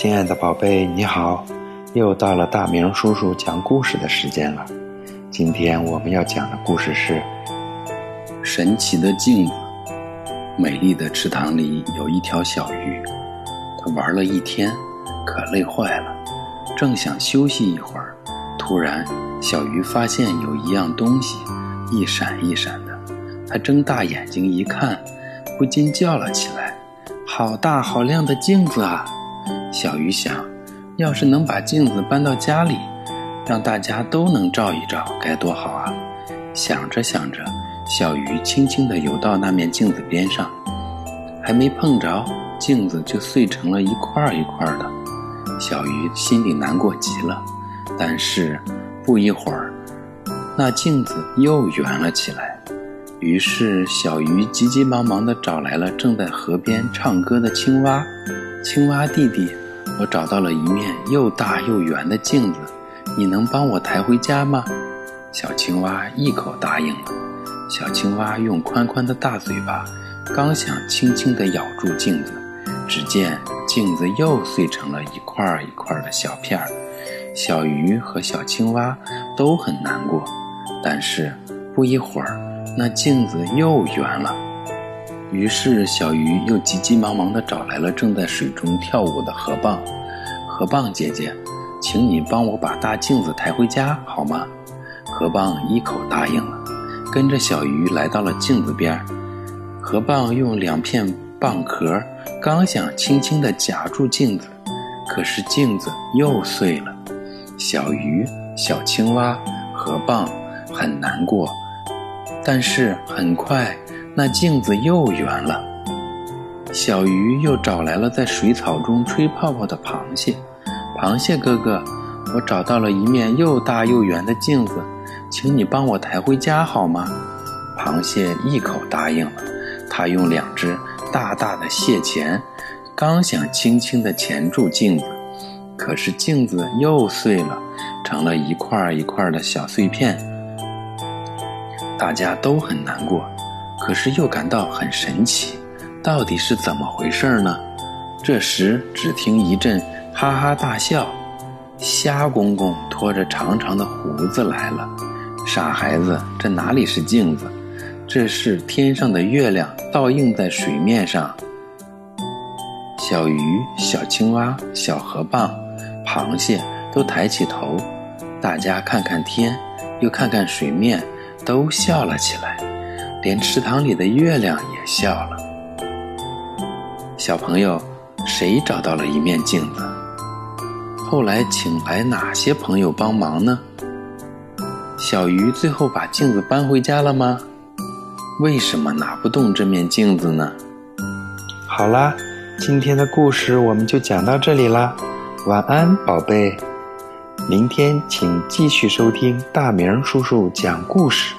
亲爱的宝贝，你好！又到了大明叔叔讲故事的时间了。今天我们要讲的故事是《神奇的镜子》。美丽的池塘里有一条小鱼，它玩了一天，可累坏了，正想休息一会儿，突然，小鱼发现有一样东西，一闪一闪的。它睁大眼睛一看，不禁叫了起来：“好大好亮的镜子啊！”小鱼想，要是能把镜子搬到家里，让大家都能照一照，该多好啊！想着想着，小鱼轻轻地游到那面镜子边上，还没碰着，镜子就碎成了一块儿一块儿的。小鱼心里难过极了，但是不一会儿，那镜子又圆了起来。于是，小鱼急急忙忙地找来了正在河边唱歌的青蛙。青蛙弟弟，我找到了一面又大又圆的镜子，你能帮我抬回家吗？小青蛙一口答应了。小青蛙用宽宽的大嘴巴，刚想轻轻地咬住镜子，只见镜子又碎成了一块一块的小片儿。小鱼和小青蛙都很难过，但是不一会儿，那镜子又圆了。于是，小鱼又急急忙忙地找来了正在水中跳舞的河蚌。河蚌姐姐，请你帮我把大镜子抬回家好吗？河蚌一口答应了，跟着小鱼来到了镜子边。河蚌用两片蚌壳，刚想轻轻地夹住镜子，可是镜子又碎了。小鱼、小青蛙、河蚌很难过，但是很快。那镜子又圆了，小鱼又找来了在水草中吹泡泡的螃蟹。螃蟹哥哥，我找到了一面又大又圆的镜子，请你帮我抬回家好吗？螃蟹一口答应了。它用两只大大的蟹钳，刚想轻轻地钳住镜子，可是镜子又碎了，成了一块一块的小碎片。大家都很难过。可是又感到很神奇，到底是怎么回事呢？这时，只听一阵哈哈大笑，虾公公拖着长长的胡子来了。傻孩子，这哪里是镜子？这是天上的月亮倒映在水面上。小鱼、小青蛙、小河蚌、螃蟹都抬起头，大家看看天，又看看水面，都笑了起来。连池塘里的月亮也笑了。小朋友，谁找到了一面镜子？后来请来哪些朋友帮忙呢？小鱼最后把镜子搬回家了吗？为什么拿不动这面镜子呢？好啦，今天的故事我们就讲到这里啦。晚安，宝贝。明天请继续收听大明叔叔讲故事。